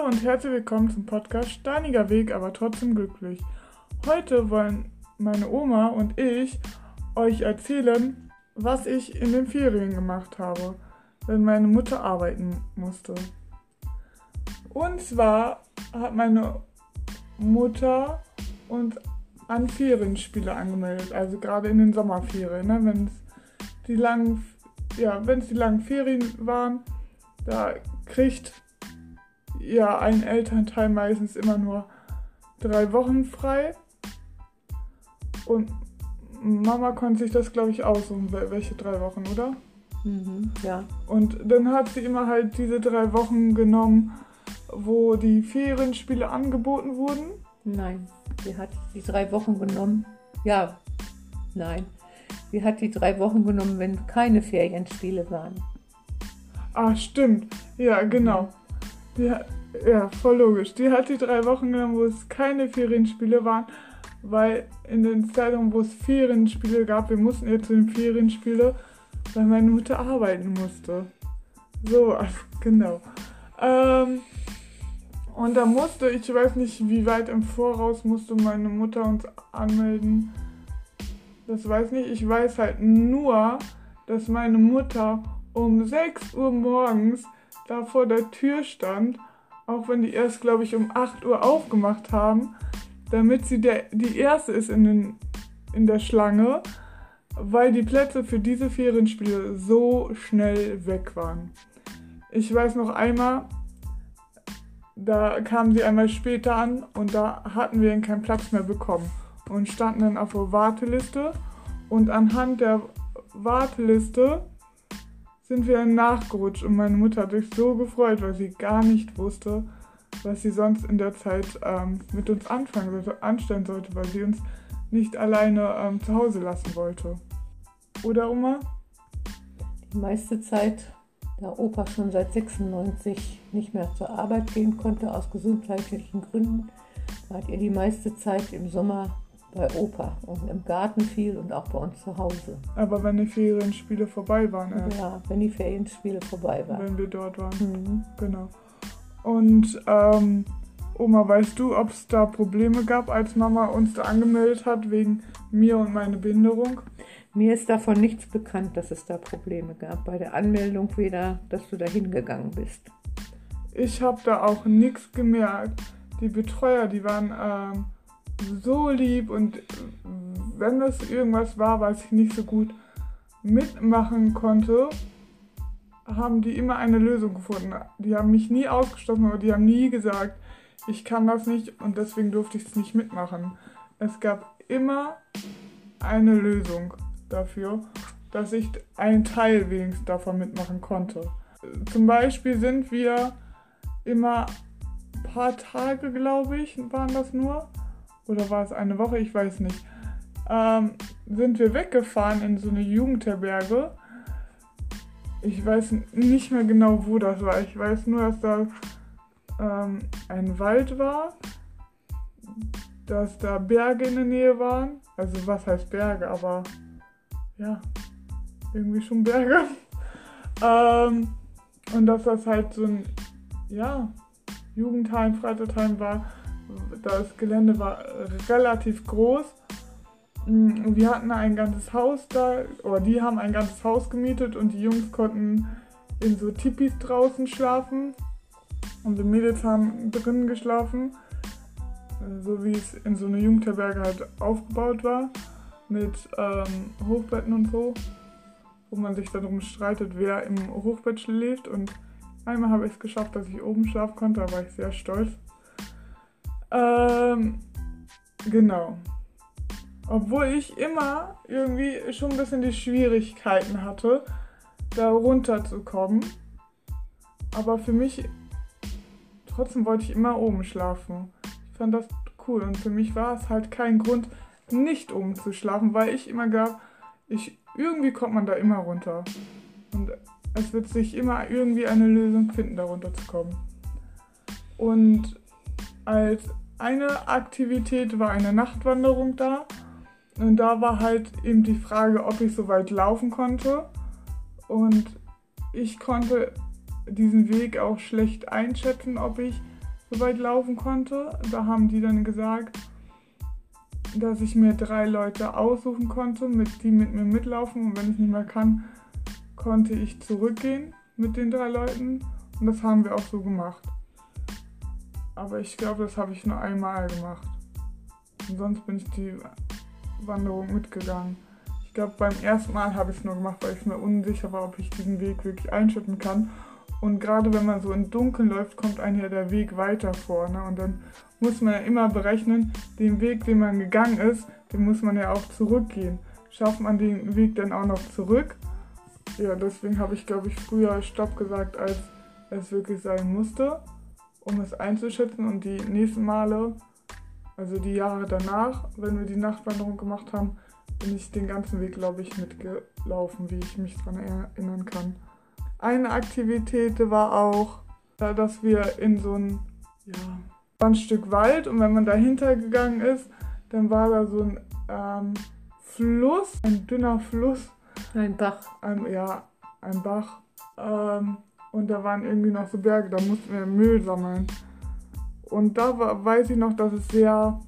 Hallo und herzlich willkommen zum Podcast Steiniger Weg, aber trotzdem glücklich. Heute wollen meine Oma und ich euch erzählen, was ich in den Ferien gemacht habe, wenn meine Mutter arbeiten musste. Und zwar hat meine Mutter uns an Ferienspiele angemeldet, also gerade in den Sommerferien, ne, wenn es die langen, ja, wenn es die langen Ferien waren, da kriegt ja ein Elternteil meistens immer nur drei Wochen frei. Und Mama konnte sich das, glaube ich, aussuchen, welche drei Wochen, oder? Mhm, ja. Und dann hat sie immer halt diese drei Wochen genommen, wo die Ferienspiele angeboten wurden. Nein, sie hat die drei Wochen genommen. Ja, nein. Sie hat die drei Wochen genommen, wenn keine Ferienspiele waren. Ah, stimmt. Ja, genau. Die, ja, voll logisch. Die hat die drei Wochen genommen, wo es keine Ferienspiele waren, weil in den Zeitungen, wo es Ferienspiele gab, wir mussten jetzt zu den Ferienspiele, weil meine Mutter arbeiten musste. So, also, genau. Ähm, und da musste, ich weiß nicht, wie weit im Voraus musste meine Mutter uns anmelden. Das weiß nicht. Ich weiß halt nur, dass meine Mutter um 6 Uhr morgens da vor der Tür stand, auch wenn die erst, glaube ich, um 8 Uhr aufgemacht haben, damit sie der, die erste ist in, den, in der Schlange, weil die Plätze für diese Ferienspiele so schnell weg waren. Ich weiß noch einmal, da kamen sie einmal später an und da hatten wir keinen Platz mehr bekommen und standen dann auf der Warteliste und anhand der Warteliste sind wir nachgerutscht und meine Mutter hat sich so gefreut, weil sie gar nicht wusste, was sie sonst in der Zeit ähm, mit uns anfangen sollte, anstellen sollte, weil sie uns nicht alleine ähm, zu Hause lassen wollte. Oder Oma? Die meiste Zeit, da Opa schon seit 96 nicht mehr zur Arbeit gehen konnte aus gesundheitlichen Gründen, hat ihr die meiste Zeit im Sommer bei Opa und im Garten viel und auch bei uns zu Hause. Aber wenn die Ferienspiele vorbei waren, erst. Ja, wenn die Ferienspiele vorbei waren. Wenn wir dort waren. Mhm. Genau. Und ähm, Oma, weißt du, ob es da Probleme gab, als Mama uns da angemeldet hat, wegen mir und meiner Behinderung? Mir ist davon nichts bekannt, dass es da Probleme gab. Bei der Anmeldung weder, dass du da hingegangen bist. Ich habe da auch nichts gemerkt. Die Betreuer, die waren ähm, so lieb und wenn das irgendwas war, was ich nicht so gut mitmachen konnte, haben die immer eine Lösung gefunden. Die haben mich nie ausgeschlossen, aber die haben nie gesagt, ich kann das nicht und deswegen durfte ich es nicht mitmachen. Es gab immer eine Lösung dafür, dass ich einen Teil wenigstens davon mitmachen konnte. Zum Beispiel sind wir immer ein paar Tage, glaube ich, waren das nur, oder war es eine Woche, ich weiß nicht, ähm, sind wir weggefahren in so eine Jugendherberge. Ich weiß nicht mehr genau, wo das war. Ich weiß nur, dass da ähm, ein Wald war, dass da Berge in der Nähe waren. Also was heißt Berge, aber ja, irgendwie schon Berge. ähm, und dass das halt so ein, ja, Jugendheim, Freizeitheim war das Gelände war relativ groß. Mm, wir hatten ein ganzes Haus da, oder die haben ein ganzes Haus gemietet und die Jungs konnten in so Tipis draußen schlafen. Und die Mädels haben drinnen geschlafen, so wie es in so einer Jugendherberge halt aufgebaut war, mit ähm, Hochbetten und so, wo man sich darum streitet, wer im Hochbett schläft. Und einmal habe ich es geschafft, dass ich oben schlafen konnte, da war ich sehr stolz. Ähm, genau. Obwohl ich immer irgendwie schon ein bisschen die Schwierigkeiten hatte, da runterzukommen. Aber für mich, trotzdem wollte ich immer oben schlafen. Ich fand das cool und für mich war es halt kein Grund, nicht oben zu schlafen, weil ich immer gab, ich, irgendwie kommt man da immer runter. Und es wird sich immer irgendwie eine Lösung finden, da runterzukommen. Und als eine Aktivität war eine Nachtwanderung da. Und da war halt eben die Frage, ob ich so weit laufen konnte. Und ich konnte diesen Weg auch schlecht einschätzen, ob ich so weit laufen konnte. Da haben die dann gesagt, dass ich mir drei Leute aussuchen konnte, mit, die mit mir mitlaufen. Und wenn ich nicht mehr kann, konnte ich zurückgehen mit den drei Leuten. Und das haben wir auch so gemacht. Aber ich glaube, das habe ich nur einmal gemacht. Und sonst bin ich die Wanderung mitgegangen. Ich glaube, beim ersten Mal habe ich es nur gemacht, weil ich mir unsicher war, ob ich diesen Weg wirklich einschätzen kann. Und gerade wenn man so im Dunkeln läuft, kommt einem ja der Weg weiter vor. Ne? Und dann muss man ja immer berechnen, den Weg, den man gegangen ist, den muss man ja auch zurückgehen. Schafft man den Weg dann auch noch zurück? Ja, deswegen habe ich, glaube ich, früher Stopp gesagt, als es wirklich sein musste, um es einzuschätzen. Und die nächsten Male, also die Jahre danach, wenn wir die Nachtwanderung gemacht haben, bin ich den ganzen Weg, glaube ich, mitgelaufen, wie ich mich daran erinnern kann. Eine Aktivität war auch, dass wir in so ein, ja, ein Stück Wald und wenn man dahinter gegangen ist, dann war da so ein ähm, Fluss, ein dünner Fluss. Ein Bach. Ein, ja, ein Bach. Ähm, und da waren irgendwie noch so Berge, da mussten wir Müll sammeln. Und da war, weiß ich noch, dass es sehr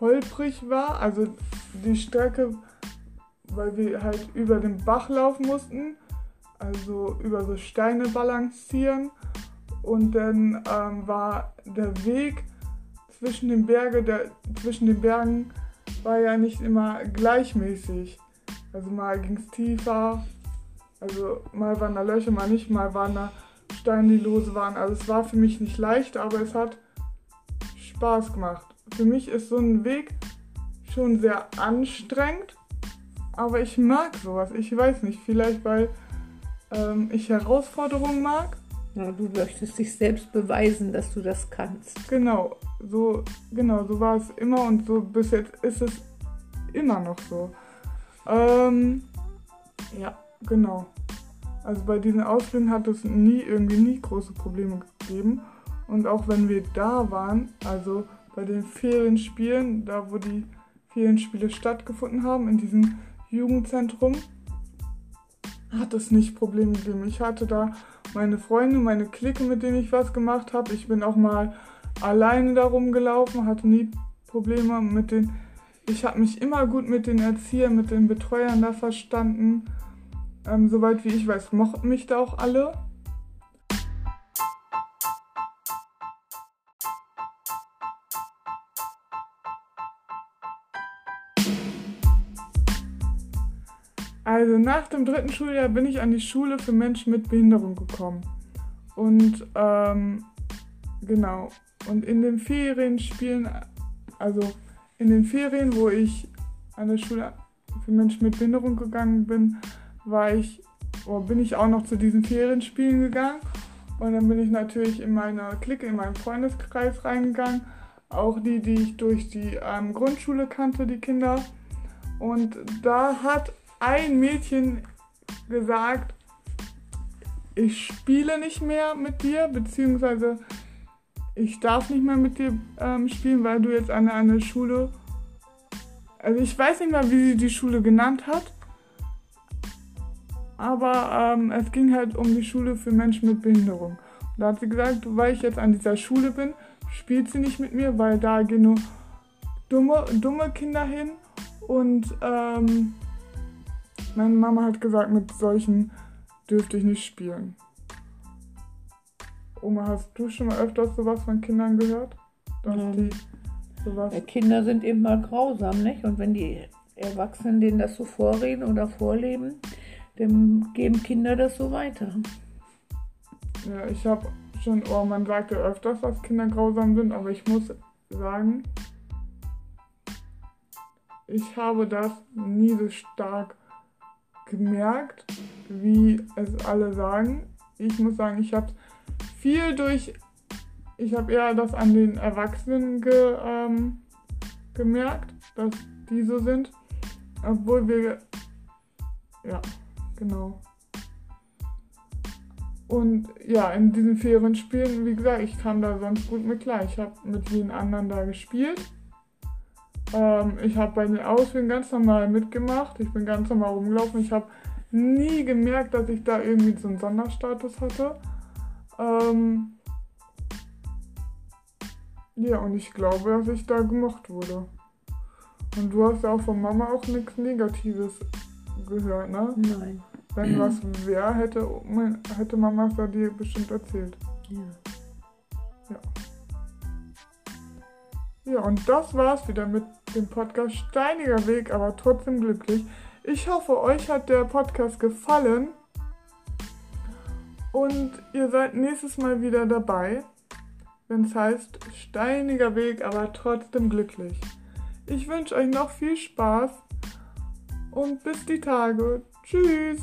holprig war. Also die Strecke, weil wir halt über den Bach laufen mussten also über so Steine balancieren. Und dann ähm, war der Weg zwischen den, Berge, der, zwischen den Bergen war ja nicht immer gleichmäßig. Also mal ging es tiefer, also mal waren da Löcher, mal nicht, mal waren da Steine, die lose waren. Also es war für mich nicht leicht, aber es hat Spaß gemacht. Für mich ist so ein Weg schon sehr anstrengend, aber ich mag sowas. Ich weiß nicht, vielleicht weil ähm, ich Herausforderungen mag. Ja, du möchtest dich selbst beweisen, dass du das kannst. Genau, so, genau, so war es immer und so bis jetzt ist es immer noch so. Ähm, ja, genau. Also bei diesen Ausflügen hat es nie irgendwie nie große Probleme gegeben. Und auch wenn wir da waren, also bei den Ferienspielen, da wo die Ferienspiele stattgefunden haben, in diesem Jugendzentrum, hat es nicht Probleme gegeben. Ich hatte da meine Freunde, meine Clique, mit denen ich was gemacht habe. Ich bin auch mal alleine da rumgelaufen, hatte nie Probleme mit den. Ich habe mich immer gut mit den Erziehern, mit den Betreuern da verstanden. Ähm, soweit wie ich weiß, mochten mich da auch alle. Also nach dem dritten Schuljahr bin ich an die Schule für Menschen mit Behinderung gekommen. Und ähm, genau. Und in den Ferien spielen, also in den Ferien, wo ich an der Schule für Menschen mit Behinderung gegangen bin, war ich, oder bin ich auch noch zu diesen Ferienspielen gegangen. Und dann bin ich natürlich in meine Clique, in meinen Freundeskreis reingegangen. Auch die, die ich durch die ähm, Grundschule kannte, die Kinder. Und da hat ein Mädchen gesagt, ich spiele nicht mehr mit dir, beziehungsweise ich darf nicht mehr mit dir ähm, spielen, weil du jetzt an eine Schule. Also ich weiß nicht mehr, wie sie die Schule genannt hat. Aber ähm, es ging halt um die Schule für Menschen mit Behinderung. Und da hat sie gesagt, weil ich jetzt an dieser Schule bin, spielt sie nicht mit mir, weil da gehen nur dumme, dumme Kinder hin. Und ähm, meine Mama hat gesagt, mit solchen dürfte ich nicht spielen. Oma, hast du schon mal öfters sowas von Kindern gehört? Dass ja. die sowas. Kinder sind eben mal grausam, nicht? Und wenn die Erwachsenen denen das so vorreden oder vorleben, dann geben Kinder das so weiter. Ja, ich habe schon, oh, man sagt ja öfters, dass Kinder grausam sind, aber ich muss sagen, ich habe das nie so stark gemerkt, wie es alle sagen. Ich muss sagen, ich habe viel durch, ich habe eher das an den Erwachsenen ge, ähm, gemerkt, dass die so sind, obwohl wir, ja, genau. Und ja, in diesen fairen Spielen, wie gesagt, ich kam da sonst gut mit klar. Ich habe mit vielen anderen da gespielt. Ähm, ich habe bei den Ausflügen ganz normal mitgemacht. Ich bin ganz normal rumgelaufen. Ich habe nie gemerkt, dass ich da irgendwie so einen Sonderstatus hatte. Ähm, Ja, und ich glaube, dass ich da gemocht wurde. Und du hast ja auch von Mama auch nichts Negatives gehört, ne? Nein. Wenn was wäre, hätte, hätte Mama es ja dir bestimmt erzählt. Ja. Ja, und das war's wieder mit dem Podcast Steiniger Weg, aber trotzdem glücklich. Ich hoffe, euch hat der Podcast gefallen. Und ihr seid nächstes Mal wieder dabei, wenn es heißt Steiniger Weg, aber trotzdem glücklich. Ich wünsche euch noch viel Spaß und bis die Tage. Tschüss.